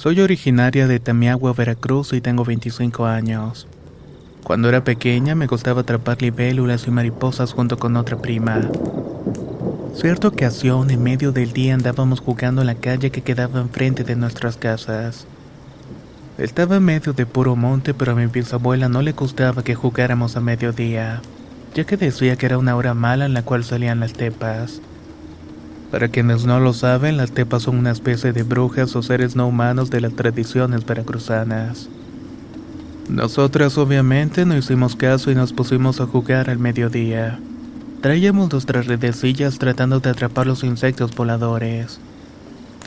Soy originaria de Tamiagua, Veracruz y tengo 25 años. Cuando era pequeña me gustaba atrapar libélulas y mariposas junto con otra prima. Cierta ocasión, en medio del día andábamos jugando en la calle que quedaba enfrente de nuestras casas. Estaba en medio de puro monte, pero a mi bisabuela no le gustaba que jugáramos a mediodía, ya que decía que era una hora mala en la cual salían las tepas. Para quienes no lo saben, las tepas son una especie de brujas o seres no humanos de las tradiciones veracruzanas. Nosotras obviamente no hicimos caso y nos pusimos a jugar al mediodía. Traíamos nuestras redecillas tratando de atrapar los insectos voladores.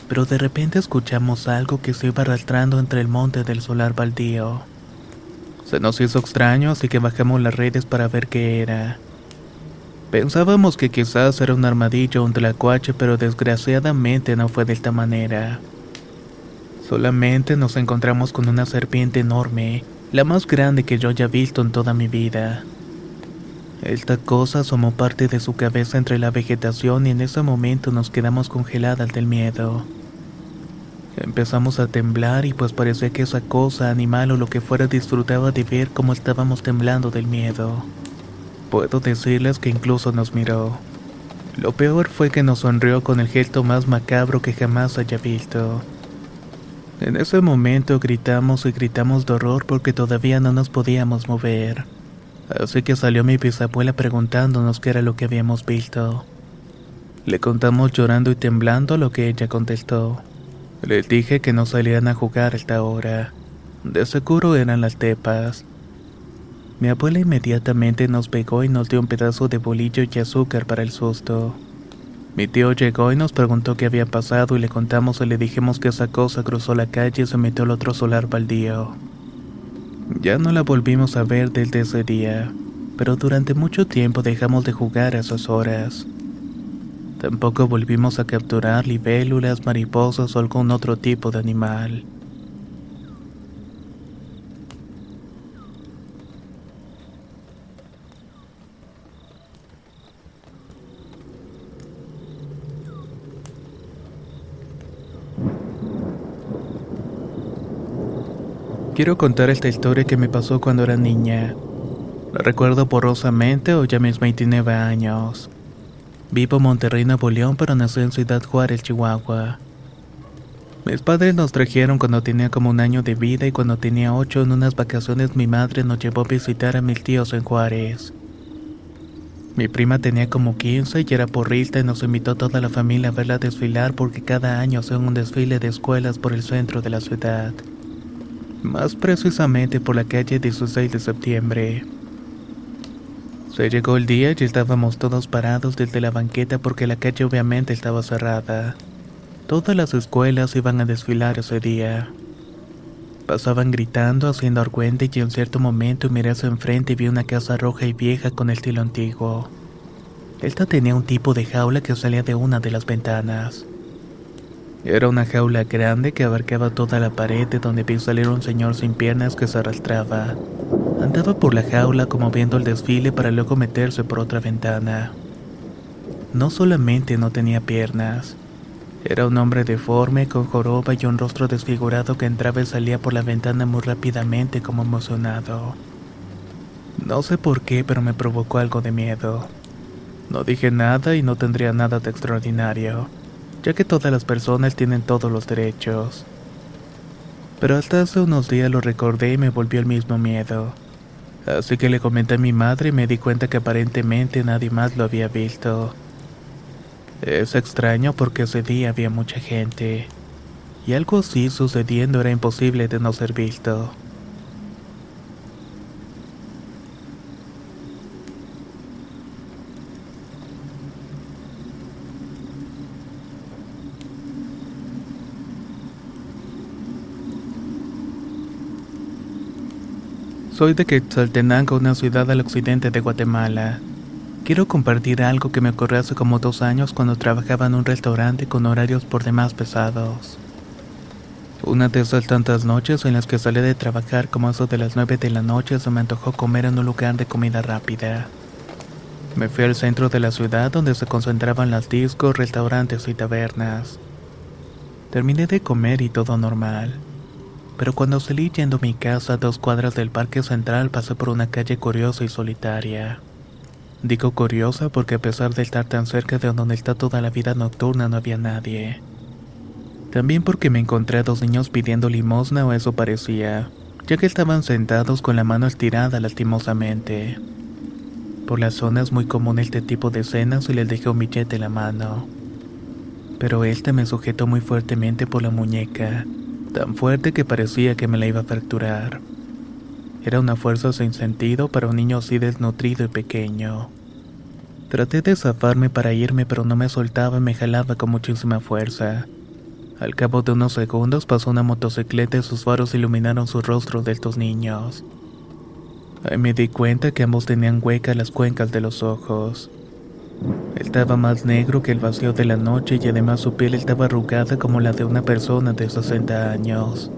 Pero de repente escuchamos algo que se iba arrastrando entre el monte del solar baldío. Se nos hizo extraño así que bajamos las redes para ver qué era. Pensábamos que quizás era un armadillo o un tlacuache, pero desgraciadamente no fue de esta manera. Solamente nos encontramos con una serpiente enorme, la más grande que yo haya visto en toda mi vida. Esta cosa asomó parte de su cabeza entre la vegetación y en ese momento nos quedamos congeladas del miedo. Empezamos a temblar y pues parecía que esa cosa, animal o lo que fuera disfrutaba de ver cómo estábamos temblando del miedo. Puedo decirles que incluso nos miró. Lo peor fue que nos sonrió con el gesto más macabro que jamás haya visto. En ese momento gritamos y gritamos de horror porque todavía no nos podíamos mover. Así que salió mi bisabuela preguntándonos qué era lo que habíamos visto. Le contamos llorando y temblando lo que ella contestó. Les dije que no salían a jugar a esta hora. De seguro eran las tepas. Mi abuela inmediatamente nos pegó y nos dio un pedazo de bolillo y azúcar para el susto. Mi tío llegó y nos preguntó qué había pasado y le contamos y le dijimos que esa cosa cruzó la calle y se metió al otro solar baldío. Ya no la volvimos a ver desde ese día, pero durante mucho tiempo dejamos de jugar a esas horas. Tampoco volvimos a capturar libélulas, mariposas o algún otro tipo de animal. Quiero contar esta historia que me pasó cuando era niña. La recuerdo borrosamente o ya mis 29 años. Vivo en Monterrey, Nuevo León, pero nací en Ciudad Juárez, Chihuahua. Mis padres nos trajeron cuando tenía como un año de vida y cuando tenía ocho en unas vacaciones mi madre nos llevó a visitar a mis tíos en Juárez. Mi prima tenía como 15 y era porrista y nos invitó a toda la familia a verla desfilar porque cada año hacen un desfile de escuelas por el centro de la ciudad más precisamente por la calle 16 de septiembre. Se llegó el día y estábamos todos parados desde la banqueta porque la calle obviamente estaba cerrada. Todas las escuelas iban a desfilar ese día. Pasaban gritando, haciendo argüente y en cierto momento miré hacia enfrente y vi una casa roja y vieja con estilo antiguo. Esta tenía un tipo de jaula que salía de una de las ventanas. Era una jaula grande que abarcaba toda la pared de donde vi salir un señor sin piernas que se arrastraba. Andaba por la jaula como viendo el desfile para luego meterse por otra ventana. No solamente no tenía piernas, era un hombre deforme con joroba y un rostro desfigurado que entraba y salía por la ventana muy rápidamente como emocionado. No sé por qué, pero me provocó algo de miedo. No dije nada y no tendría nada de extraordinario ya que todas las personas tienen todos los derechos. Pero hasta hace unos días lo recordé y me volvió el mismo miedo. Así que le comenté a mi madre y me di cuenta que aparentemente nadie más lo había visto. Es extraño porque ese día había mucha gente, y algo así sucediendo era imposible de no ser visto. Soy de Quetzaltenango, una ciudad al occidente de Guatemala. Quiero compartir algo que me ocurrió hace como dos años cuando trabajaba en un restaurante con horarios por demás pesados. Una de esas tantas noches en las que salí de trabajar como eso de las 9 de la noche se me antojó comer en un lugar de comida rápida. Me fui al centro de la ciudad donde se concentraban las discos, restaurantes y tabernas. Terminé de comer y todo normal pero cuando salí yendo a mi casa a dos cuadras del parque central pasé por una calle curiosa y solitaria. Digo curiosa porque a pesar de estar tan cerca de donde está toda la vida nocturna no había nadie. También porque me encontré a dos niños pidiendo limosna o eso parecía, ya que estaban sentados con la mano estirada lastimosamente. Por la zona es muy común este tipo de escenas y les dejé un billete en la mano. Pero este me sujetó muy fuertemente por la muñeca tan fuerte que parecía que me la iba a fracturar. Era una fuerza sin sentido para un niño así desnutrido y pequeño. Traté de zafarme para irme, pero no me soltaba y me jalaba con muchísima fuerza. Al cabo de unos segundos pasó una motocicleta y sus faros iluminaron sus rostros de estos niños. Ahí me di cuenta que ambos tenían huecas las cuencas de los ojos. Estaba más negro que el vacío de la noche y además su piel estaba arrugada como la de una persona de 60 años.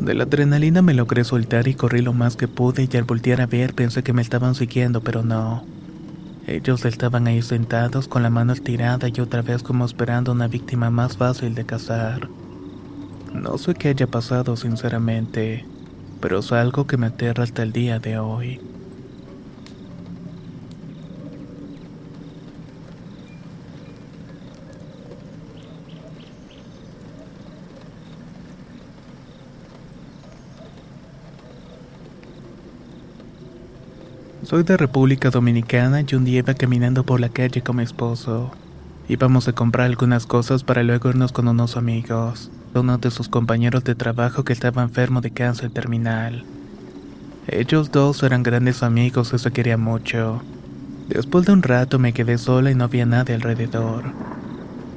De la adrenalina me logré soltar y corrí lo más que pude y al voltear a ver pensé que me estaban siguiendo, pero no. Ellos estaban ahí sentados con la mano estirada y otra vez como esperando una víctima más fácil de cazar. No sé qué haya pasado sinceramente, pero es algo que me aterra hasta el día de hoy. Soy de República Dominicana y un día iba caminando por la calle con mi esposo. Íbamos a comprar algunas cosas para luego irnos con unos amigos, uno de sus compañeros de trabajo que estaba enfermo de cáncer terminal. Ellos dos eran grandes amigos y se querían mucho. Después de un rato me quedé sola y no había nadie alrededor.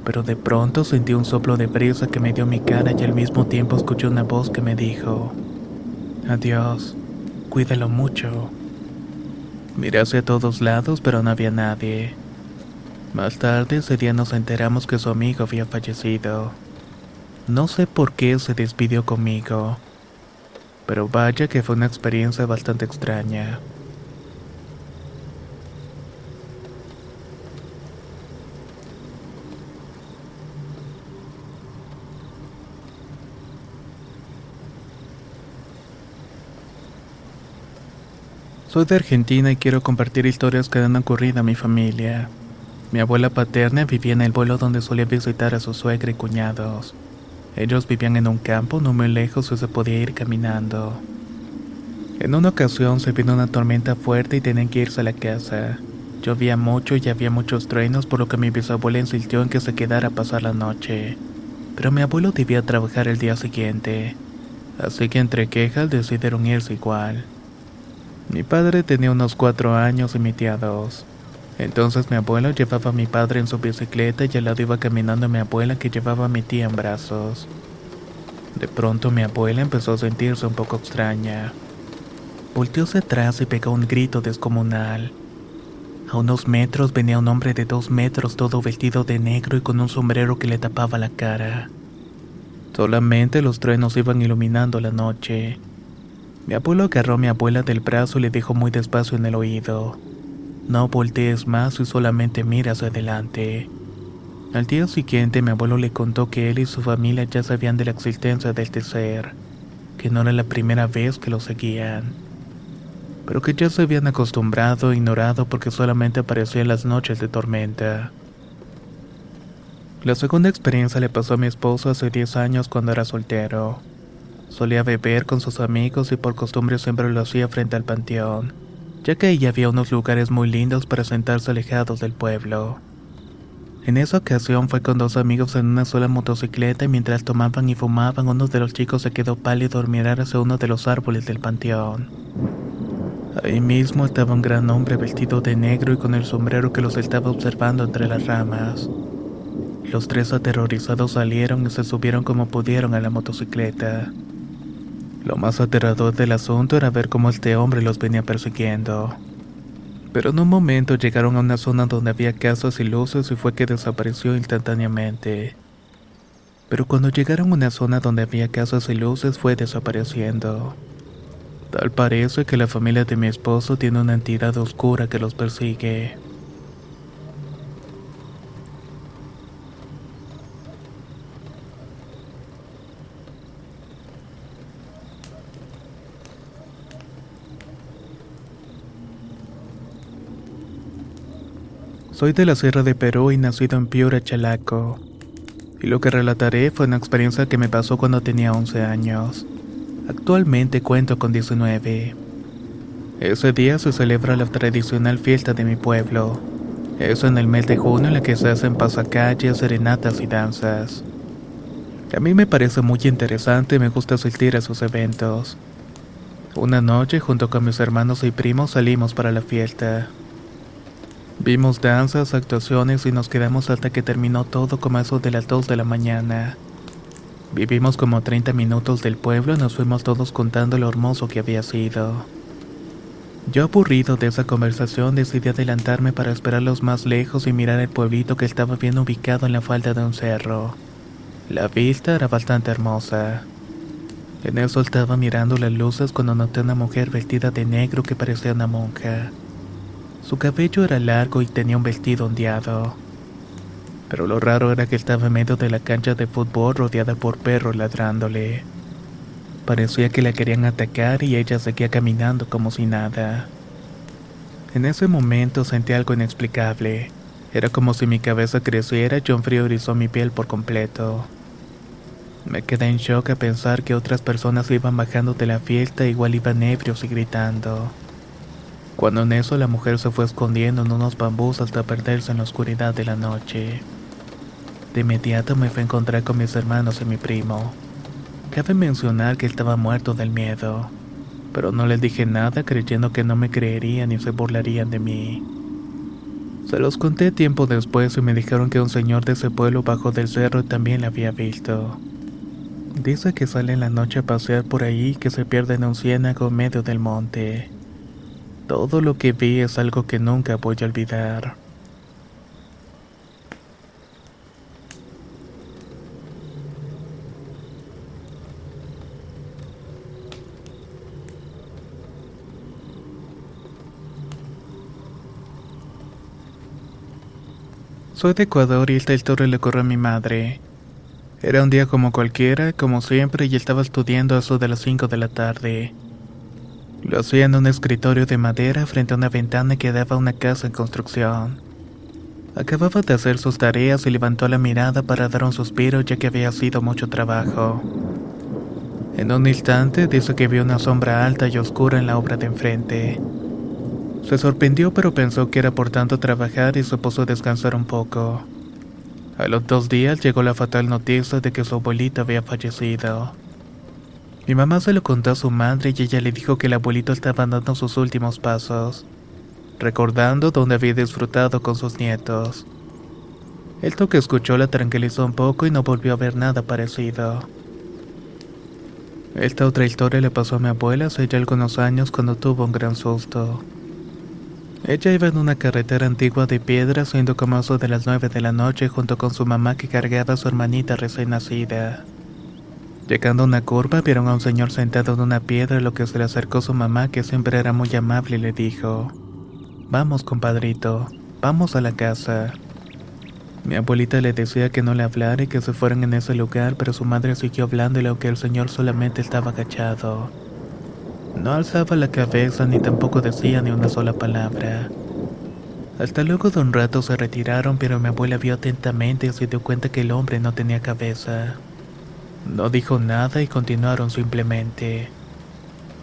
Pero de pronto sentí un soplo de brisa que me dio mi cara y al mismo tiempo escuché una voz que me dijo, Adiós, cuídalo mucho. Miré hacia todos lados, pero no había nadie. Más tarde ese día nos enteramos que su amigo había fallecido. No sé por qué se despidió conmigo, pero vaya que fue una experiencia bastante extraña. Soy de Argentina y quiero compartir historias que han ocurrido a mi familia. Mi abuela paterna vivía en el vuelo donde solía visitar a su suegra y cuñados. Ellos vivían en un campo no muy lejos y se podía ir caminando. En una ocasión se vino una tormenta fuerte y tenían que irse a la casa. Llovía mucho y había muchos truenos, por lo que mi bisabuela insistió en que se quedara a pasar la noche. Pero mi abuelo debía trabajar el día siguiente. Así que entre quejas decidieron irse igual. Mi padre tenía unos cuatro años y mi tía dos. Entonces mi abuelo llevaba a mi padre en su bicicleta y al lado iba caminando mi abuela que llevaba a mi tía en brazos. De pronto mi abuela empezó a sentirse un poco extraña. Volteó hacia atrás y pegó un grito descomunal. A unos metros venía un hombre de dos metros todo vestido de negro y con un sombrero que le tapaba la cara. Solamente los truenos iban iluminando la noche. Mi abuelo agarró a mi abuela del brazo y le dijo muy despacio en el oído, no voltees más y solamente mira hacia adelante. Al día siguiente mi abuelo le contó que él y su familia ya sabían de la existencia de este que no era la primera vez que lo seguían, pero que ya se habían acostumbrado e ignorado porque solamente aparecía en las noches de tormenta. La segunda experiencia le pasó a mi esposo hace 10 años cuando era soltero. Solía beber con sus amigos y por costumbre siempre lo hacía frente al panteón, ya que ahí había unos lugares muy lindos para sentarse alejados del pueblo. En esa ocasión fue con dos amigos en una sola motocicleta y mientras tomaban y fumaban uno de los chicos se quedó pálido al mirar hacia uno de los árboles del panteón. Ahí mismo estaba un gran hombre vestido de negro y con el sombrero que los estaba observando entre las ramas. Los tres aterrorizados salieron y se subieron como pudieron a la motocicleta. Lo más aterrador del asunto era ver cómo este hombre los venía persiguiendo. Pero en un momento llegaron a una zona donde había casas y luces y fue que desapareció instantáneamente. Pero cuando llegaron a una zona donde había casas y luces fue desapareciendo. Tal parece que la familia de mi esposo tiene una entidad oscura que los persigue. Soy de la Sierra de Perú y nacido en Piura, Chalaco. Y lo que relataré fue una experiencia que me pasó cuando tenía 11 años. Actualmente cuento con 19. Ese día se celebra la tradicional fiesta de mi pueblo. Es en el mes de junio en la que se hacen pasacalles, serenatas y danzas. A mí me parece muy interesante y me gusta asistir a sus eventos. Una noche, junto con mis hermanos y primos, salimos para la fiesta. Vimos danzas, actuaciones y nos quedamos hasta que terminó todo como eso de las 2 de la mañana. Vivimos como 30 minutos del pueblo y nos fuimos todos contando lo hermoso que había sido. Yo aburrido de esa conversación decidí adelantarme para esperarlos más lejos y mirar el pueblito que estaba bien ubicado en la falda de un cerro. La vista era bastante hermosa. En eso estaba mirando las luces cuando noté una mujer vestida de negro que parecía una monja. Su cabello era largo y tenía un vestido ondeado. Pero lo raro era que estaba en medio de la cancha de fútbol rodeada por perros ladrándole. Parecía que la querían atacar y ella seguía caminando como si nada. En ese momento sentí algo inexplicable. Era como si mi cabeza creciera y un frío erizó mi piel por completo. Me quedé en shock a pensar que otras personas iban bajando de la fiesta igual iban ebrios y gritando. Cuando en eso la mujer se fue escondiendo en unos bambús hasta perderse en la oscuridad de la noche. De inmediato me fui a encontrar con mis hermanos y mi primo. Cabe mencionar que estaba muerto del miedo, pero no les dije nada creyendo que no me creerían y se burlarían de mí. Se los conté tiempo después y me dijeron que un señor de ese pueblo bajó del cerro también la había visto. Dice que sale en la noche a pasear por ahí y que se pierde en un ciénago medio del monte. Todo lo que vi es algo que nunca voy a olvidar. Soy de Ecuador y esta historia le ocurrió a mi madre. Era un día como cualquiera, como siempre, y estaba estudiando a eso de las 5 de la tarde. Lo hacía en un escritorio de madera frente a una ventana que daba a una casa en construcción. Acababa de hacer sus tareas y levantó la mirada para dar un suspiro ya que había sido mucho trabajo. En un instante dice que vio una sombra alta y oscura en la obra de enfrente. Se sorprendió pero pensó que era por tanto trabajar y se puso a descansar un poco. A los dos días llegó la fatal noticia de que su abuelita había fallecido. Mi mamá se lo contó a su madre y ella le dijo que el abuelito estaba dando sus últimos pasos, recordando donde había disfrutado con sus nietos. El toque escuchó la tranquilizó un poco y no volvió a ver nada parecido. Esta otra historia le pasó a mi abuela hace ya algunos años cuando tuvo un gran susto. Ella iba en una carretera antigua de piedra siendo como eso de las nueve de la noche junto con su mamá que cargaba a su hermanita recién nacida. Llegando a una curva, vieron a un señor sentado en una piedra, lo que se le acercó su mamá, que siempre era muy amable, y le dijo: Vamos, compadrito, vamos a la casa. Mi abuelita le decía que no le hablara y que se fueran en ese lugar, pero su madre siguió hablándole aunque el señor solamente estaba agachado. No alzaba la cabeza ni tampoco decía ni una sola palabra. Hasta luego de un rato se retiraron, pero mi abuela vio atentamente y se dio cuenta que el hombre no tenía cabeza. No dijo nada y continuaron simplemente.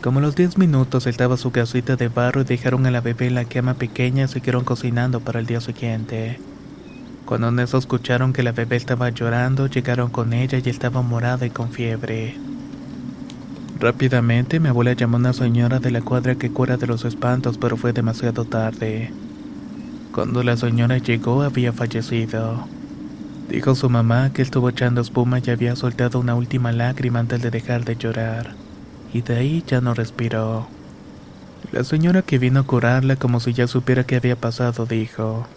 Como a los 10 minutos estaba su casita de barro y dejaron a la bebé en la cama pequeña y siguieron cocinando para el día siguiente. Cuando en eso escucharon que la bebé estaba llorando, llegaron con ella y estaba morada y con fiebre. Rápidamente mi abuela llamó a una señora de la cuadra que cura de los espantos, pero fue demasiado tarde. Cuando la señora llegó había fallecido. Dijo su mamá que estuvo echando espuma y había soltado una última lágrima antes de dejar de llorar y de ahí ya no respiró. La señora que vino a curarla como si ya supiera qué había pasado dijo,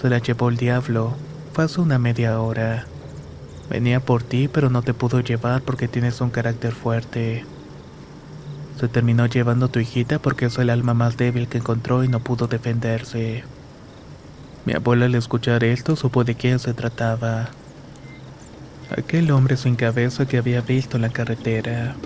se la llevó el diablo, fue hace una media hora. Venía por ti pero no te pudo llevar porque tienes un carácter fuerte. Se terminó llevando a tu hijita porque es el alma más débil que encontró y no pudo defenderse. Mi abuela al escuchar esto supo de se trataba. Aquel hombre sin cabeza que había visto en la carretera.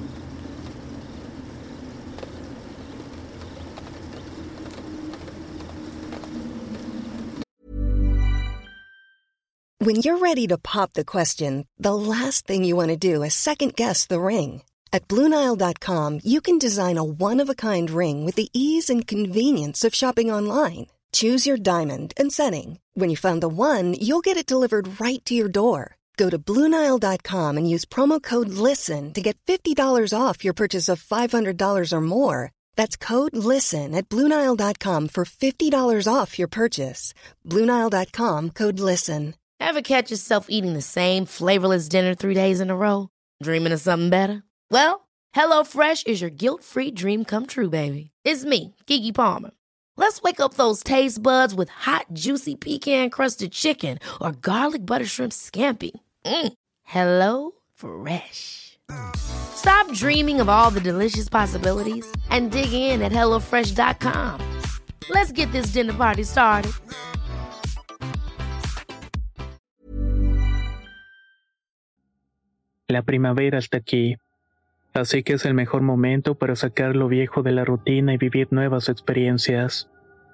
When you're ready to pop the question, the last thing you want to do is second guess the ring. At Bluenile.com, you can design a one of a kind ring with the ease and convenience of shopping online. Choose your diamond and setting. When you find the one, you'll get it delivered right to your door. Go to Bluenile.com and use promo code LISTEN to get $50 off your purchase of $500 or more. That's code LISTEN at Bluenile.com for $50 off your purchase. Bluenile.com code LISTEN. Ever catch yourself eating the same flavorless dinner three days in a row? Dreaming of something better? Well, HelloFresh is your guilt free dream come true, baby. It's me, Kiki Palmer. Let's wake up those taste buds with hot, juicy pecan crusted chicken or garlic butter shrimp scampi. Mm. Hello Fresh. Stop dreaming of all the delicious possibilities and dig in at HelloFresh.com. Let's get this dinner party started. La primavera está aquí, así que es el mejor momento para sacar lo viejo de la rutina y vivir nuevas experiencias,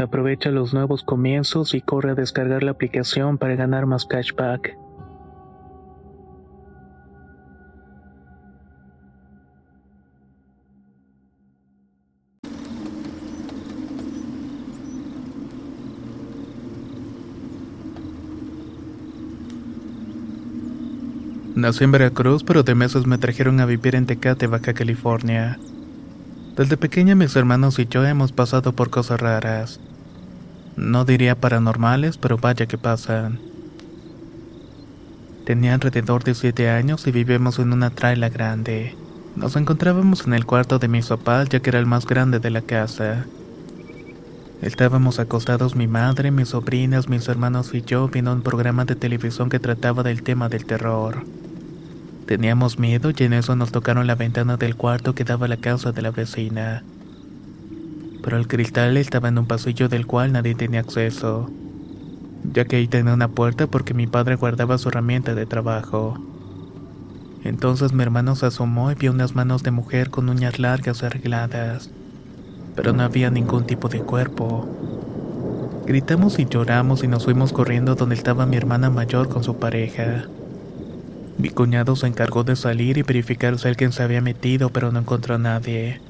Aprovecha los nuevos comienzos y corre a descargar la aplicación para ganar más cashback. Nací en Veracruz, pero de meses me trajeron a vivir en Tecate, Baja California. Desde pequeña mis hermanos y yo hemos pasado por cosas raras. No diría paranormales, pero vaya que pasan. Tenía alrededor de siete años y vivíamos en una traila grande. Nos encontrábamos en el cuarto de mi papás ya que era el más grande de la casa. Estábamos acostados mi madre, mis sobrinas, mis hermanos y yo viendo un programa de televisión que trataba del tema del terror. Teníamos miedo y en eso nos tocaron la ventana del cuarto que daba a la casa de la vecina pero el cristal estaba en un pasillo del cual nadie tenía acceso, ya que ahí tenía una puerta porque mi padre guardaba su herramienta de trabajo. Entonces mi hermano se asomó y vio unas manos de mujer con uñas largas arregladas, pero no había ningún tipo de cuerpo. Gritamos y lloramos y nos fuimos corriendo donde estaba mi hermana mayor con su pareja. Mi cuñado se encargó de salir y verificar si alguien se había metido, pero no encontró a nadie.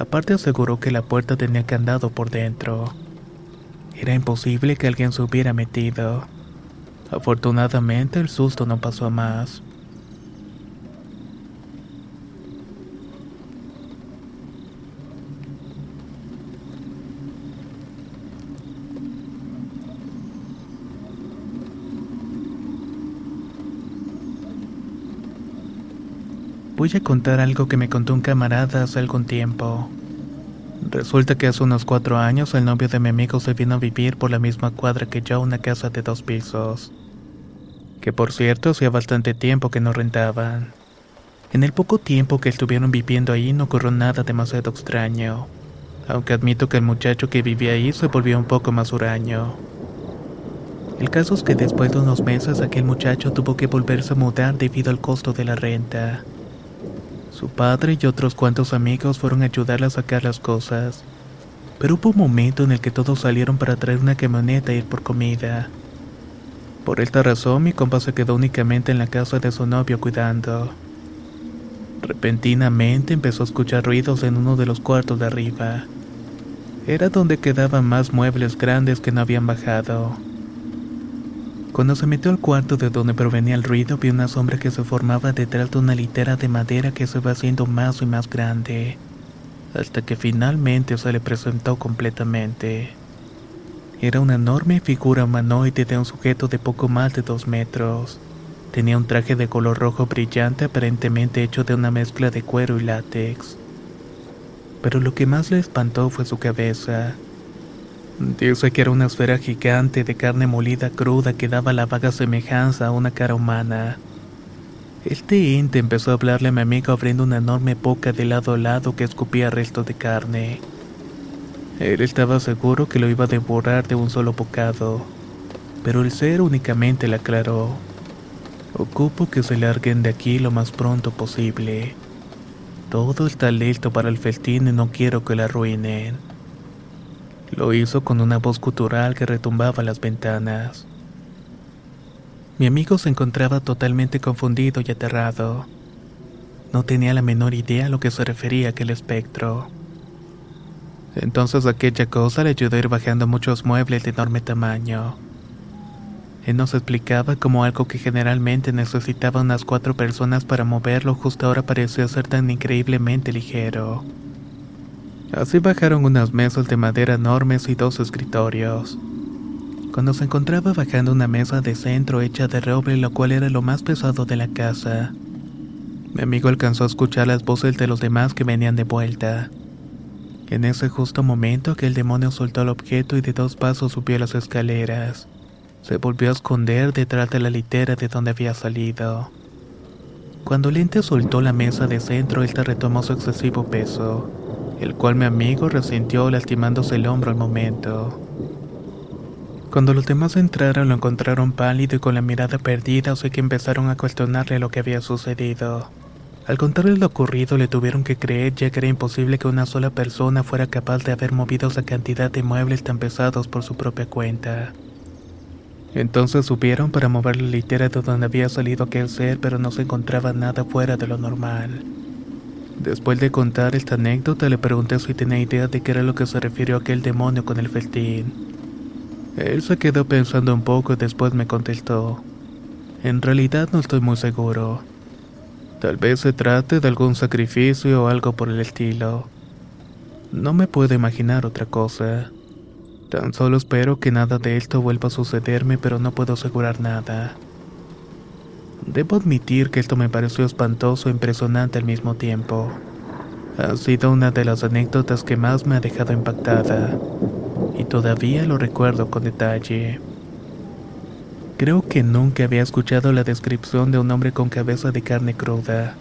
Aparte aseguró que la puerta tenía candado por dentro. Era imposible que alguien se hubiera metido. Afortunadamente el susto no pasó a más. Voy a contar algo que me contó un camarada hace algún tiempo. Resulta que hace unos cuatro años el novio de mi amigo se vino a vivir por la misma cuadra que yo a una casa de dos pisos. Que por cierto hacía bastante tiempo que no rentaban. En el poco tiempo que estuvieron viviendo ahí no ocurrió nada demasiado extraño, aunque admito que el muchacho que vivía ahí se volvió un poco más huraño. El caso es que después de unos meses aquel muchacho tuvo que volverse a mudar debido al costo de la renta. Su padre y otros cuantos amigos fueron a ayudarle a sacar las cosas. Pero hubo un momento en el que todos salieron para traer una camioneta e ir por comida. Por esta razón mi compa se quedó únicamente en la casa de su novio cuidando. Repentinamente empezó a escuchar ruidos en uno de los cuartos de arriba. Era donde quedaban más muebles grandes que no habían bajado. Cuando se metió al cuarto de donde provenía el ruido, vio una sombra que se formaba detrás de una litera de madera que se va haciendo más y más grande, hasta que finalmente se le presentó completamente. Era una enorme figura humanoide de un sujeto de poco más de dos metros. Tenía un traje de color rojo brillante aparentemente hecho de una mezcla de cuero y látex. Pero lo que más le espantó fue su cabeza Dice que era una esfera gigante de carne molida cruda que daba la vaga semejanza a una cara humana. Este ente empezó a hablarle a mi amigo abriendo una enorme boca de lado a lado que escupía restos de carne. Él estaba seguro que lo iba a devorar de un solo bocado, pero el ser únicamente le aclaró. Ocupo que se larguen de aquí lo más pronto posible. Todo está listo para el festín y no quiero que la arruinen. Lo hizo con una voz gutural que retumbaba las ventanas. Mi amigo se encontraba totalmente confundido y aterrado. No tenía la menor idea a lo que se refería aquel espectro. Entonces aquella cosa le ayudó a ir bajando muchos muebles de enorme tamaño. Él nos explicaba cómo algo que generalmente necesitaba unas cuatro personas para moverlo justo ahora parecía ser tan increíblemente ligero. Así bajaron unas mesas de madera enormes y dos escritorios. Cuando se encontraba bajando una mesa de centro hecha de roble, lo cual era lo más pesado de la casa, mi amigo alcanzó a escuchar las voces de los demás que venían de vuelta. En ese justo momento aquel demonio soltó el objeto y de dos pasos subió las escaleras. Se volvió a esconder detrás de la litera de donde había salido. Cuando el soltó la mesa de centro, él retomó su excesivo peso el cual mi amigo resintió lastimándose el hombro al momento. Cuando los demás entraron lo encontraron pálido y con la mirada perdida, o que empezaron a cuestionarle lo que había sucedido. Al contarle lo ocurrido le tuvieron que creer ya que era imposible que una sola persona fuera capaz de haber movido esa cantidad de muebles tan pesados por su propia cuenta. Entonces subieron para mover la litera de donde había salido aquel ser, pero no se encontraba nada fuera de lo normal. Después de contar esta anécdota, le pregunté si tenía idea de qué era lo que se refirió aquel demonio con el festín. Él se quedó pensando un poco y después me contestó. En realidad no estoy muy seguro. Tal vez se trate de algún sacrificio o algo por el estilo. No me puedo imaginar otra cosa. Tan solo espero que nada de esto vuelva a sucederme, pero no puedo asegurar nada. Debo admitir que esto me pareció espantoso e impresionante al mismo tiempo. Ha sido una de las anécdotas que más me ha dejado impactada, y todavía lo recuerdo con detalle. Creo que nunca había escuchado la descripción de un hombre con cabeza de carne cruda.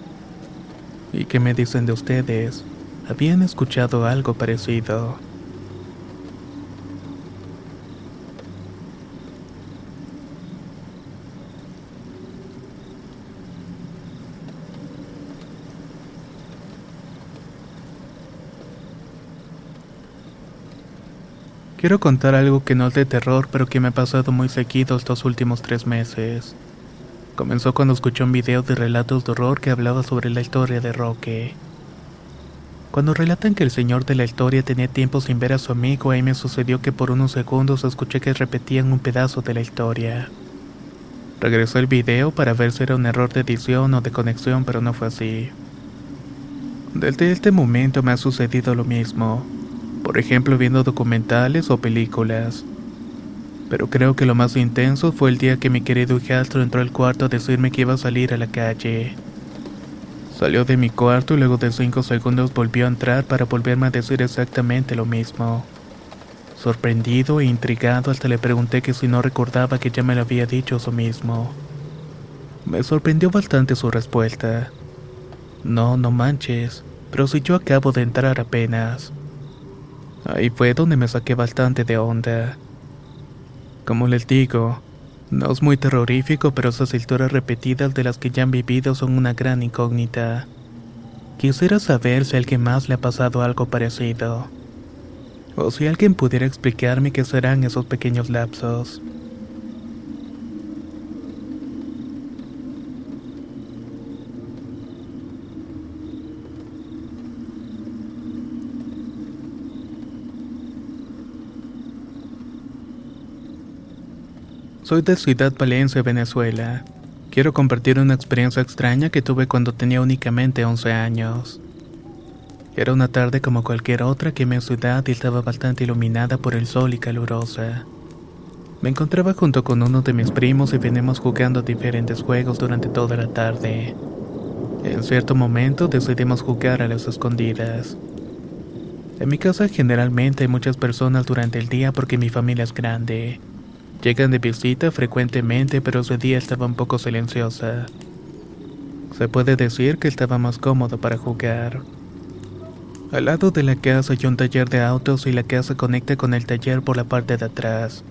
¿Y qué me dicen de ustedes? ¿Habían escuchado algo parecido? Quiero contar algo que no es de terror, pero que me ha pasado muy seguido estos últimos tres meses. Comenzó cuando escuchó un video de relatos de horror que hablaba sobre la historia de Roque. Cuando relatan que el señor de la historia tenía tiempo sin ver a su amigo, ahí me sucedió que por unos segundos escuché que repetían un pedazo de la historia. Regresó el video para ver si era un error de edición o de conexión, pero no fue así. Desde este momento me ha sucedido lo mismo, por ejemplo viendo documentales o películas. Pero creo que lo más intenso fue el día que mi querido hijastro entró al cuarto a decirme que iba a salir a la calle. Salió de mi cuarto y luego de cinco segundos volvió a entrar para volverme a decir exactamente lo mismo. Sorprendido e intrigado hasta le pregunté que si no recordaba que ya me lo había dicho eso mismo. Me sorprendió bastante su respuesta. No, no manches, pero si yo acabo de entrar apenas. Ahí fue donde me saqué bastante de onda. Como les digo, no es muy terrorífico, pero esas historias repetidas de las que ya han vivido son una gran incógnita. Quisiera saber si a alguien más le ha pasado algo parecido o si alguien pudiera explicarme qué serán esos pequeños lapsos. Soy de Ciudad Valencia, Venezuela. Quiero compartir una experiencia extraña que tuve cuando tenía únicamente 11 años. Era una tarde como cualquier otra que mi ciudad y estaba bastante iluminada por el sol y calurosa. Me encontraba junto con uno de mis primos y venimos jugando diferentes juegos durante toda la tarde. En cierto momento decidimos jugar a las escondidas. En mi casa generalmente hay muchas personas durante el día porque mi familia es grande. Llegan de visita frecuentemente, pero ese día estaba un poco silenciosa. Se puede decir que estaba más cómodo para jugar. Al lado de la casa hay un taller de autos y la casa conecta con el taller por la parte de atrás.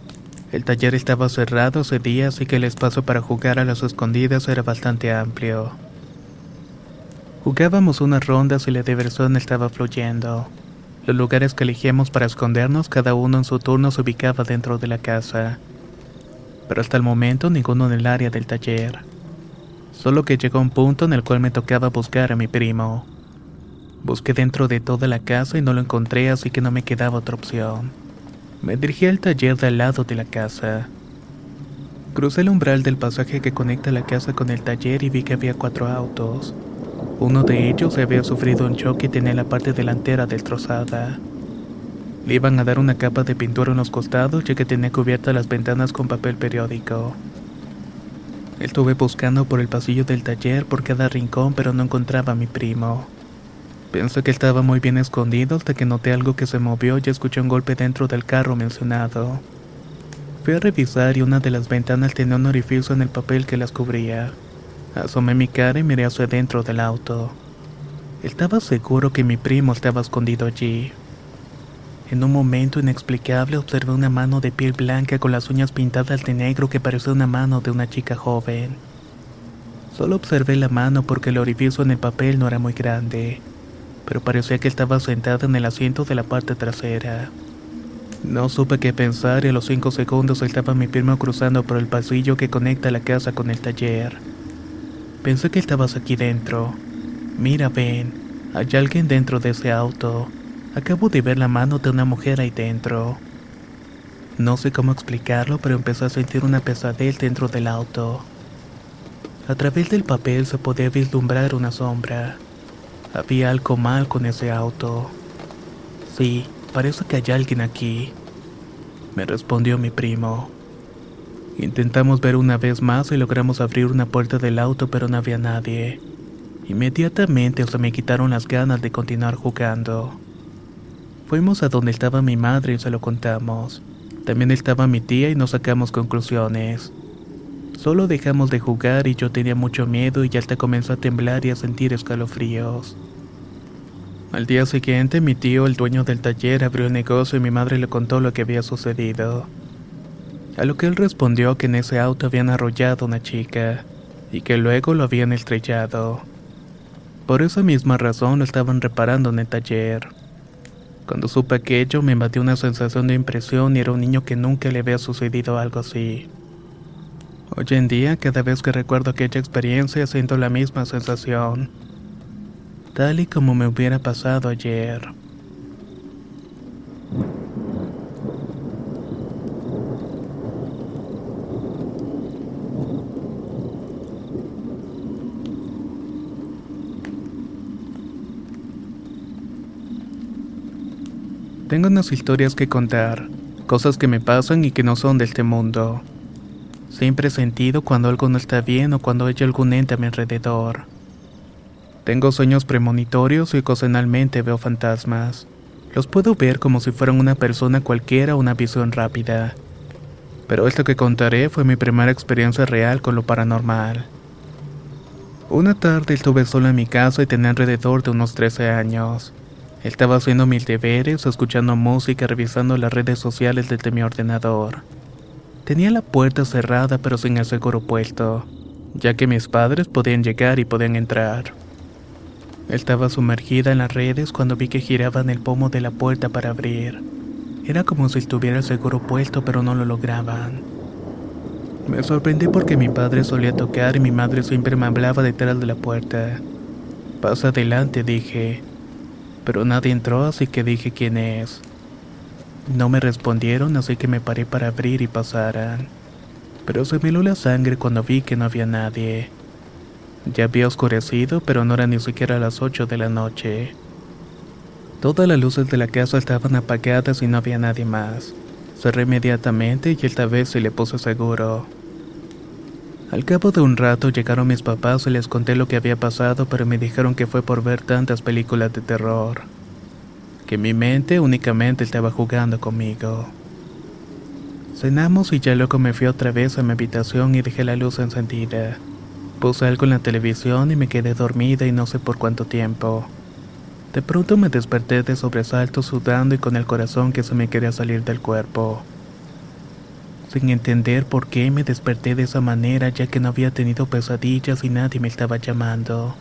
El taller estaba cerrado ese día, así que el espacio para jugar a las escondidas era bastante amplio. Jugábamos unas rondas y la diversión estaba fluyendo. Los lugares que elegíamos para escondernos, cada uno en su turno se ubicaba dentro de la casa. Pero hasta el momento ninguno en el área del taller. Solo que llegó un punto en el cual me tocaba buscar a mi primo. Busqué dentro de toda la casa y no lo encontré, así que no me quedaba otra opción. Me dirigí al taller de al lado de la casa. Crucé el umbral del pasaje que conecta la casa con el taller y vi que había cuatro autos. Uno de ellos había sufrido un choque y tenía la parte delantera destrozada. Le iban a dar una capa de pintura en los costados ya que tenía cubiertas las ventanas con papel periódico. Estuve buscando por el pasillo del taller por cada rincón pero no encontraba a mi primo. Pensé que estaba muy bien escondido hasta que noté algo que se movió y escuché un golpe dentro del carro mencionado. Fui a revisar y una de las ventanas tenía un orificio en el papel que las cubría. Asomé mi cara y miré hacia dentro del auto. Estaba seguro que mi primo estaba escondido allí. En un momento inexplicable observé una mano de piel blanca con las uñas pintadas de negro que parecía una mano de una chica joven. Solo observé la mano porque el orificio en el papel no era muy grande pero parecía que estaba sentada en el asiento de la parte trasera. No supe qué pensar y a los cinco segundos estaba mi primo cruzando por el pasillo que conecta la casa con el taller. Pensé que estabas aquí dentro. Mira, ven, hay alguien dentro de ese auto. Acabo de ver la mano de una mujer ahí dentro. No sé cómo explicarlo, pero empecé a sentir una pesadez dentro del auto. A través del papel se podía vislumbrar una sombra. Había algo mal con ese auto. Sí, parece que hay alguien aquí, me respondió mi primo. Intentamos ver una vez más y logramos abrir una puerta del auto, pero no había nadie. Inmediatamente se me quitaron las ganas de continuar jugando. Fuimos a donde estaba mi madre y se lo contamos. También estaba mi tía y no sacamos conclusiones. Solo dejamos de jugar y yo tenía mucho miedo y hasta comenzó a temblar y a sentir escalofríos. Al día siguiente mi tío, el dueño del taller, abrió el negocio y mi madre le contó lo que había sucedido. A lo que él respondió que en ese auto habían arrollado una chica y que luego lo habían estrellado. Por esa misma razón lo estaban reparando en el taller. Cuando supe aquello me invadió una sensación de impresión y era un niño que nunca le había sucedido algo así. Hoy en día, cada vez que recuerdo aquella experiencia, siento la misma sensación, tal y como me hubiera pasado ayer. Tengo unas historias que contar, cosas que me pasan y que no son de este mundo. Siempre he sentido cuando algo no está bien o cuando hay algún ente a mi alrededor. Tengo sueños premonitorios y ocasionalmente veo fantasmas. Los puedo ver como si fueran una persona cualquiera o una visión rápida. Pero esto que contaré fue mi primera experiencia real con lo paranormal. Una tarde estuve solo en mi casa y tenía alrededor de unos 13 años. Estaba haciendo mis deberes, escuchando música, revisando las redes sociales desde mi ordenador. Tenía la puerta cerrada pero sin el seguro puesto, ya que mis padres podían llegar y podían entrar. Estaba sumergida en las redes cuando vi que giraban el pomo de la puerta para abrir. Era como si estuviera el seguro puesto pero no lo lograban. Me sorprendí porque mi padre solía tocar y mi madre siempre me hablaba detrás de la puerta. Pasa adelante, dije pero nadie entró así que dije quién es. No me respondieron así que me paré para abrir y pasaran. Pero se me heló la sangre cuando vi que no había nadie. Ya había oscurecido, pero no era ni siquiera las 8 de la noche. Todas las luces de la casa estaban apagadas y no había nadie más. Cerré inmediatamente y esta vez se le puse seguro. Al cabo de un rato llegaron mis papás y les conté lo que había pasado, pero me dijeron que fue por ver tantas películas de terror. Que mi mente únicamente estaba jugando conmigo. Cenamos y ya luego me fui otra vez a mi habitación y dejé la luz encendida. Puse algo en la televisión y me quedé dormida y no sé por cuánto tiempo. De pronto me desperté de sobresalto sudando y con el corazón que se me quería salir del cuerpo sin entender por qué me desperté de esa manera ya que no había tenido pesadillas y nadie me estaba llamando.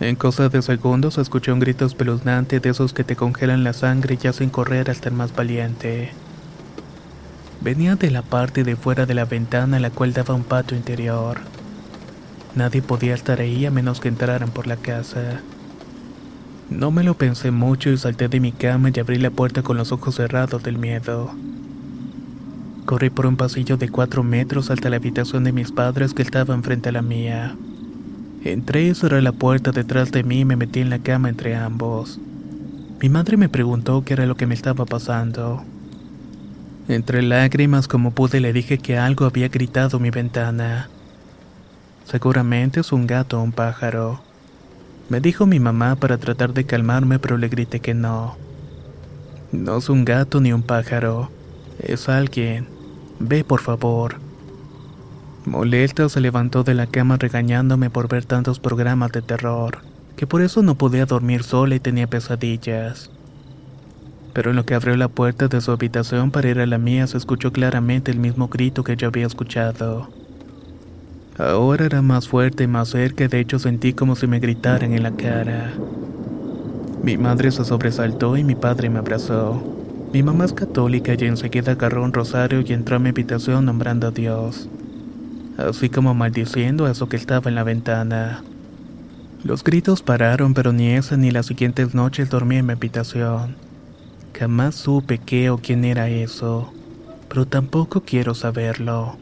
En cosas de segundos escuché un grito espeluznante de esos que te congelan la sangre y hacen correr hasta el más valiente. Venía de la parte de fuera de la ventana la cual daba un patio interior. Nadie podía estar ahí a menos que entraran por la casa. No me lo pensé mucho y salté de mi cama y abrí la puerta con los ojos cerrados del miedo. Corrí por un pasillo de cuatro metros hasta la habitación de mis padres que estaba frente a la mía. Entré y cerré la puerta detrás de mí y me metí en la cama entre ambos. Mi madre me preguntó qué era lo que me estaba pasando. Entre lágrimas como pude le dije que algo había gritado mi ventana. Seguramente es un gato o un pájaro. Me dijo mi mamá para tratar de calmarme, pero le grité que no. No es un gato ni un pájaro, es alguien. Ve, por favor. Molesta se levantó de la cama regañándome por ver tantos programas de terror, que por eso no podía dormir sola y tenía pesadillas. Pero en lo que abrió la puerta de su habitación para ir a la mía se escuchó claramente el mismo grito que yo había escuchado. Ahora era más fuerte y más cerca, de hecho sentí como si me gritaran en la cara. Mi madre se sobresaltó y mi padre me abrazó. Mi mamá es católica y enseguida agarró un rosario y entró a mi habitación nombrando a Dios, así como maldiciendo a eso que estaba en la ventana. Los gritos pararon, pero ni esa ni las siguientes noches dormí en mi habitación. Jamás supe qué o quién era eso, pero tampoco quiero saberlo.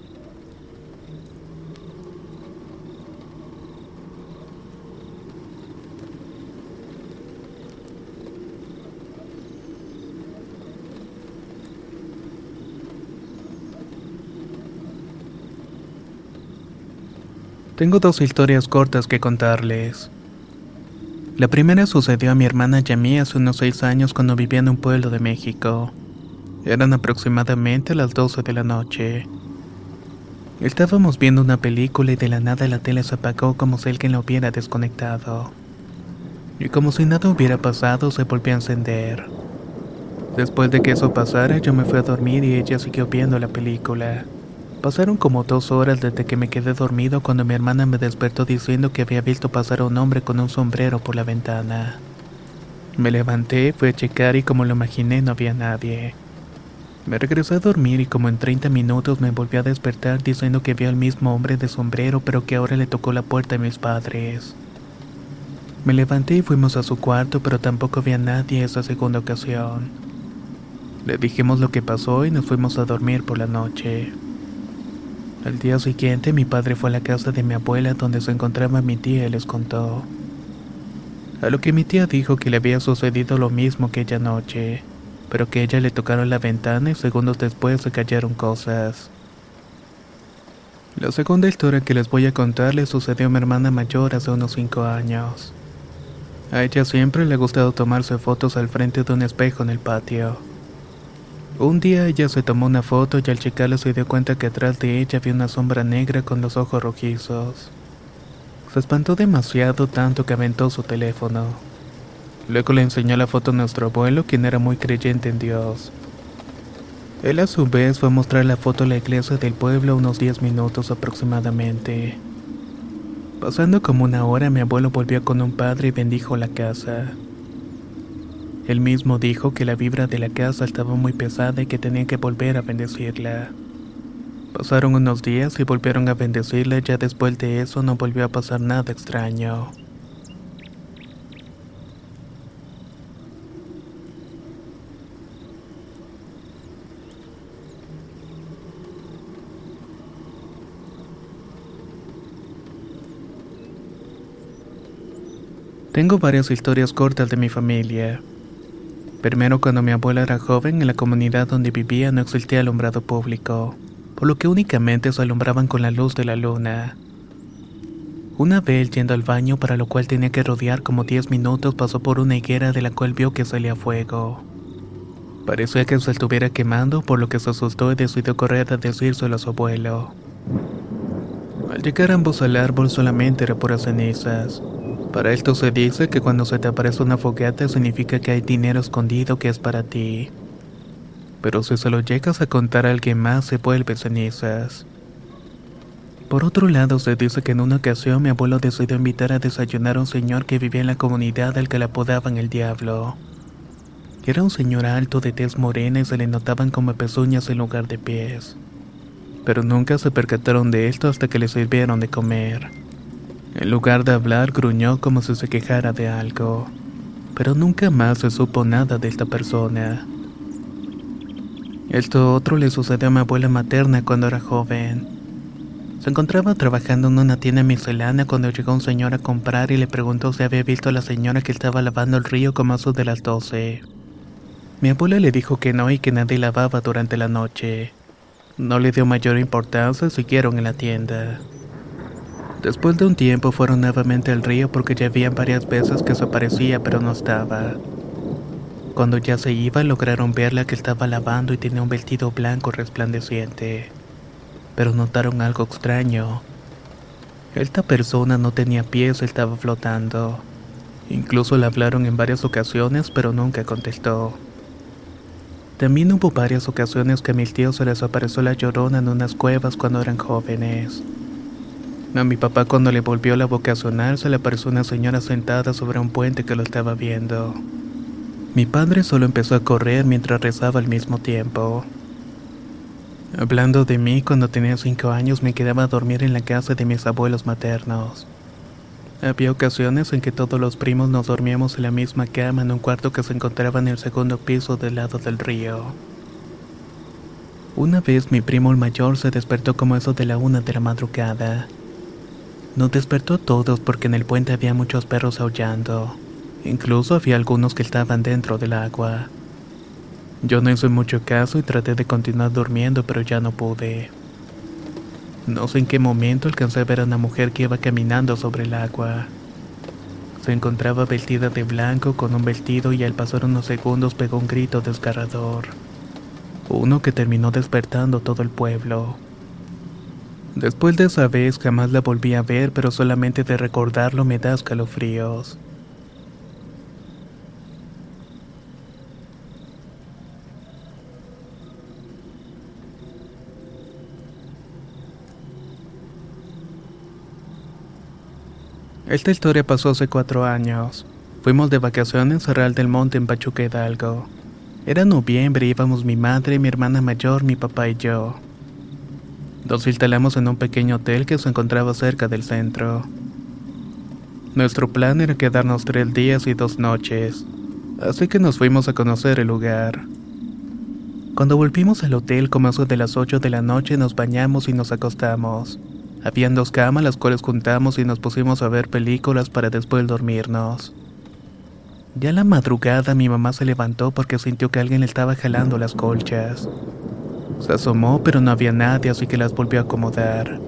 Tengo dos historias cortas que contarles. La primera sucedió a mi hermana y a mí hace unos seis años cuando vivía en un pueblo de México. Eran aproximadamente las 12 de la noche. Estábamos viendo una película y de la nada la tele se apagó como si alguien la hubiera desconectado. Y como si nada hubiera pasado, se volvió a encender. Después de que eso pasara, yo me fui a dormir y ella siguió viendo la película. Pasaron como dos horas desde que me quedé dormido cuando mi hermana me despertó diciendo que había visto pasar a un hombre con un sombrero por la ventana. Me levanté, fui a checar y como lo imaginé no había nadie. Me regresé a dormir y como en 30 minutos me volví a despertar diciendo que vio al mismo hombre de sombrero pero que ahora le tocó la puerta a mis padres. Me levanté y fuimos a su cuarto pero tampoco vi a nadie esa segunda ocasión. Le dijimos lo que pasó y nos fuimos a dormir por la noche. Al día siguiente mi padre fue a la casa de mi abuela donde se encontraba mi tía y les contó. A lo que mi tía dijo que le había sucedido lo mismo que aquella noche pero que ella le tocaron la ventana y segundos después se cayeron cosas. La segunda historia que les voy a contar le sucedió a mi hermana mayor hace unos 5 años. A ella siempre le ha gustado tomarse fotos al frente de un espejo en el patio. Un día ella se tomó una foto y al checarla se dio cuenta que atrás de ella había una sombra negra con los ojos rojizos. Se espantó demasiado tanto que aventó su teléfono. Luego le enseñó la foto a nuestro abuelo, quien era muy creyente en Dios. Él a su vez fue a mostrar la foto a la iglesia del pueblo unos 10 minutos aproximadamente. Pasando como una hora, mi abuelo volvió con un padre y bendijo la casa. Él mismo dijo que la vibra de la casa estaba muy pesada y que tenía que volver a bendecirla. Pasaron unos días y volvieron a bendecirla, ya después de eso no volvió a pasar nada extraño. Tengo varias historias cortas de mi familia. Primero, cuando mi abuela era joven, en la comunidad donde vivía no existía alumbrado público, por lo que únicamente se alumbraban con la luz de la luna. Una vez yendo al baño, para lo cual tenía que rodear como 10 minutos, pasó por una higuera de la cual vio que salía fuego. Parecía que se estuviera quemando, por lo que se asustó y decidió correr a decírselo a su abuelo. Al llegar ambos al árbol solamente era puras cenizas. Para esto se dice que cuando se te aparece una fogata significa que hay dinero escondido que es para ti. Pero si se lo llegas a contar a alguien más se vuelve cenizas. Por otro lado, se dice que en una ocasión mi abuelo decidió invitar a desayunar a un señor que vivía en la comunidad al que le apodaban el diablo. Era un señor alto de tez morena y se le notaban como pezuñas en lugar de pies. Pero nunca se percataron de esto hasta que le sirvieron de comer. En lugar de hablar, gruñó como si se quejara de algo. Pero nunca más se supo nada de esta persona. Esto otro le sucedió a mi abuela materna cuando era joven. Se encontraba trabajando en una tienda miscelánea cuando llegó un señor a comprar y le preguntó si había visto a la señora que estaba lavando el río como a de las doce. Mi abuela le dijo que no y que nadie lavaba durante la noche. No le dio mayor importancia y siguieron en la tienda. Después de un tiempo fueron nuevamente al río porque ya habían varias veces que se aparecía pero no estaba. Cuando ya se iba lograron verla que estaba lavando y tenía un vestido blanco resplandeciente. Pero notaron algo extraño. Esta persona no tenía pies, estaba flotando. Incluso le hablaron en varias ocasiones pero nunca contestó. También hubo varias ocasiones que a mis tíos se les apareció la llorona en unas cuevas cuando eran jóvenes. A mi papá cuando le volvió la boca a sonar se le apareció una señora sentada sobre un puente que lo estaba viendo. Mi padre solo empezó a correr mientras rezaba al mismo tiempo. Hablando de mí, cuando tenía cinco años me quedaba a dormir en la casa de mis abuelos maternos. Había ocasiones en que todos los primos nos dormíamos en la misma cama en un cuarto que se encontraba en el segundo piso del lado del río. Una vez mi primo el mayor se despertó como eso de la una de la madrugada. Nos despertó a todos porque en el puente había muchos perros aullando. Incluso había algunos que estaban dentro del agua. Yo no hice mucho caso y traté de continuar durmiendo, pero ya no pude. No sé en qué momento alcancé a ver a una mujer que iba caminando sobre el agua. Se encontraba vestida de blanco con un vestido y al pasar unos segundos pegó un grito desgarrador. Uno que terminó despertando todo el pueblo. Después de esa vez jamás la volví a ver, pero solamente de recordarlo me da escalofríos. Esta historia pasó hace cuatro años. Fuimos de vacaciones a Real del Monte en Pachuca Hidalgo. Era noviembre íbamos mi madre, mi hermana mayor, mi papá y yo. Nos instalamos en un pequeño hotel que se encontraba cerca del centro. Nuestro plan era quedarnos tres días y dos noches, así que nos fuimos a conocer el lugar. Cuando volvimos al hotel como eso de las 8 de la noche nos bañamos y nos acostamos. Habían dos camas las cuales juntamos y nos pusimos a ver películas para después dormirnos. Ya la madrugada mi mamá se levantó porque sintió que alguien le estaba jalando las colchas. Se asomó pero no había nadie así que las volvió a acomodar.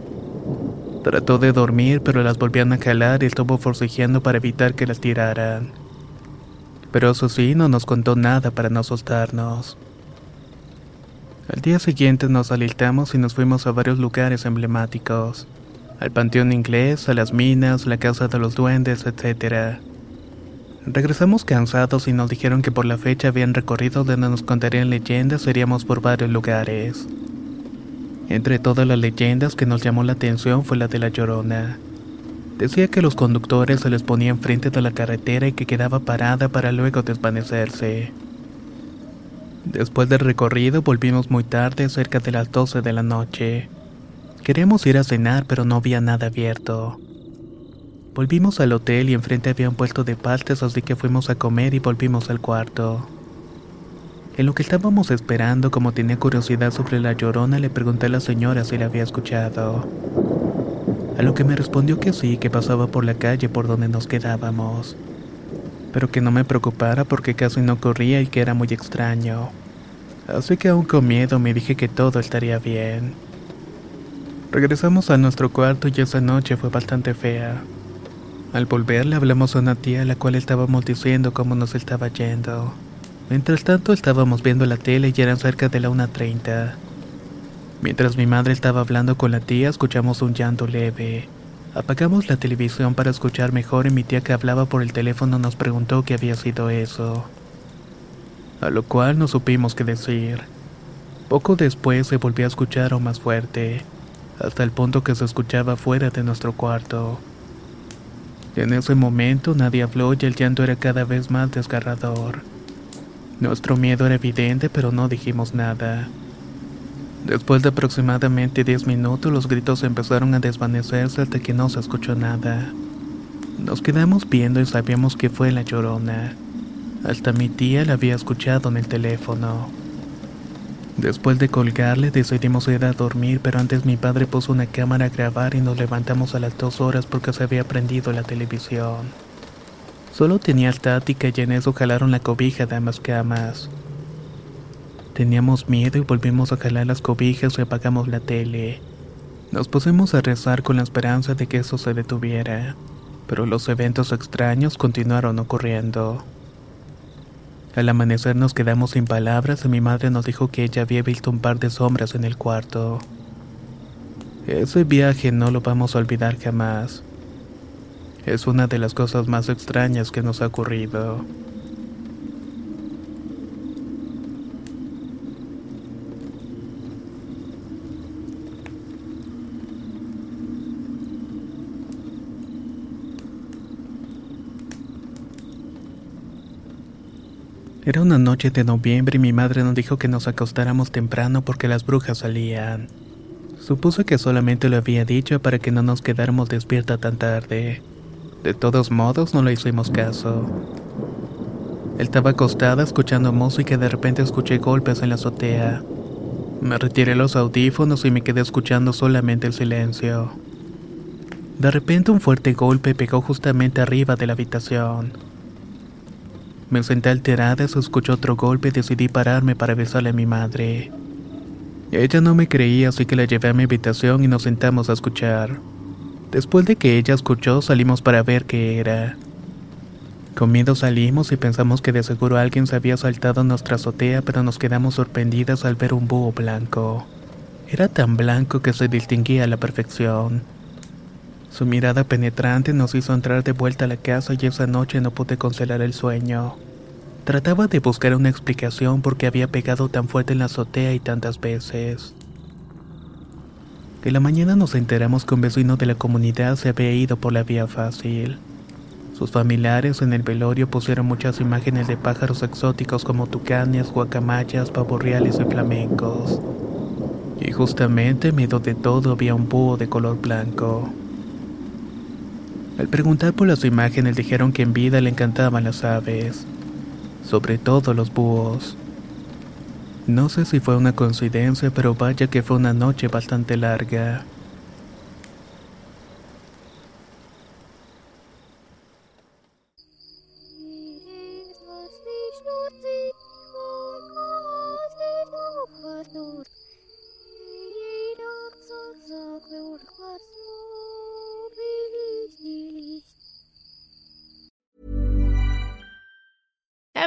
Trató de dormir pero las volvían a jalar y estuvo forcejeando para evitar que las tiraran. Pero eso sí, no nos contó nada para no asustarnos. Al día siguiente nos alistamos y nos fuimos a varios lugares emblemáticos. Al Panteón Inglés, a las minas, la Casa de los Duendes, etc. Regresamos cansados y nos dijeron que por la fecha habían recorrido donde nos contarían leyendas, seríamos por varios lugares. Entre todas las leyendas que nos llamó la atención fue la de la Llorona. Decía que los conductores se les ponía enfrente de la carretera y que quedaba parada para luego desvanecerse. Después del recorrido volvimos muy tarde, cerca de las 12 de la noche. Queríamos ir a cenar, pero no había nada abierto. Volvimos al hotel y enfrente había un puesto de pastes, así que fuimos a comer y volvimos al cuarto. En lo que estábamos esperando, como tenía curiosidad sobre la llorona, le pregunté a la señora si la había escuchado. A lo que me respondió que sí, que pasaba por la calle por donde nos quedábamos pero que no me preocupara porque casi no corría y que era muy extraño. Así que aún con miedo me dije que todo estaría bien. Regresamos a nuestro cuarto y esa noche fue bastante fea. Al volver le hablamos a una tía a la cual estábamos diciendo cómo nos estaba yendo. Mientras tanto estábamos viendo la tele y eran cerca de la 1.30. Mientras mi madre estaba hablando con la tía escuchamos un llanto leve. Apagamos la televisión para escuchar mejor y mi tía que hablaba por el teléfono nos preguntó qué había sido eso. A lo cual no supimos qué decir. Poco después se volvió a escuchar aún más fuerte, hasta el punto que se escuchaba fuera de nuestro cuarto. En ese momento nadie habló y el llanto era cada vez más desgarrador. Nuestro miedo era evidente pero no dijimos nada. Después de aproximadamente 10 minutos los gritos empezaron a desvanecerse hasta que no se escuchó nada. Nos quedamos viendo y sabíamos que fue la llorona. Hasta mi tía la había escuchado en el teléfono. Después de colgarle decidimos ir a dormir, pero antes mi padre puso una cámara a grabar y nos levantamos a las dos horas porque se había prendido la televisión. Solo tenía estática y en eso jalaron la cobija de ambas camas. Teníamos miedo y volvimos a jalar las cobijas y apagamos la tele. Nos pusimos a rezar con la esperanza de que eso se detuviera, pero los eventos extraños continuaron ocurriendo. Al amanecer nos quedamos sin palabras y mi madre nos dijo que ella había visto un par de sombras en el cuarto. Ese viaje no lo vamos a olvidar jamás. Es una de las cosas más extrañas que nos ha ocurrido. Era una noche de noviembre y mi madre nos dijo que nos acostáramos temprano porque las brujas salían. Supuse que solamente lo había dicho para que no nos quedáramos despierta tan tarde. De todos modos, no le hicimos caso. Estaba acostada escuchando música y de repente escuché golpes en la azotea. Me retiré los audífonos y me quedé escuchando solamente el silencio. De repente un fuerte golpe pegó justamente arriba de la habitación. Me senté alterada, se escuchó otro golpe y decidí pararme para besarle a mi madre. Ella no me creía, así que la llevé a mi habitación y nos sentamos a escuchar. Después de que ella escuchó, salimos para ver qué era. Con miedo salimos y pensamos que de seguro alguien se había saltado nuestra azotea, pero nos quedamos sorprendidas al ver un búho blanco. Era tan blanco que se distinguía a la perfección. Su mirada penetrante nos hizo entrar de vuelta a la casa y esa noche no pude concelar el sueño. Trataba de buscar una explicación por qué había pegado tan fuerte en la azotea y tantas veces. En la mañana nos enteramos que un vecino de la comunidad se había ido por la vía fácil. Sus familiares en el velorio pusieron muchas imágenes de pájaros exóticos como tucanes, guacamayas, pavorreales y flamencos. Y justamente en medio de todo había un búho de color blanco. Al preguntar por las imágenes dijeron que en vida le encantaban las aves, sobre todo los búhos. No sé si fue una coincidencia, pero vaya que fue una noche bastante larga.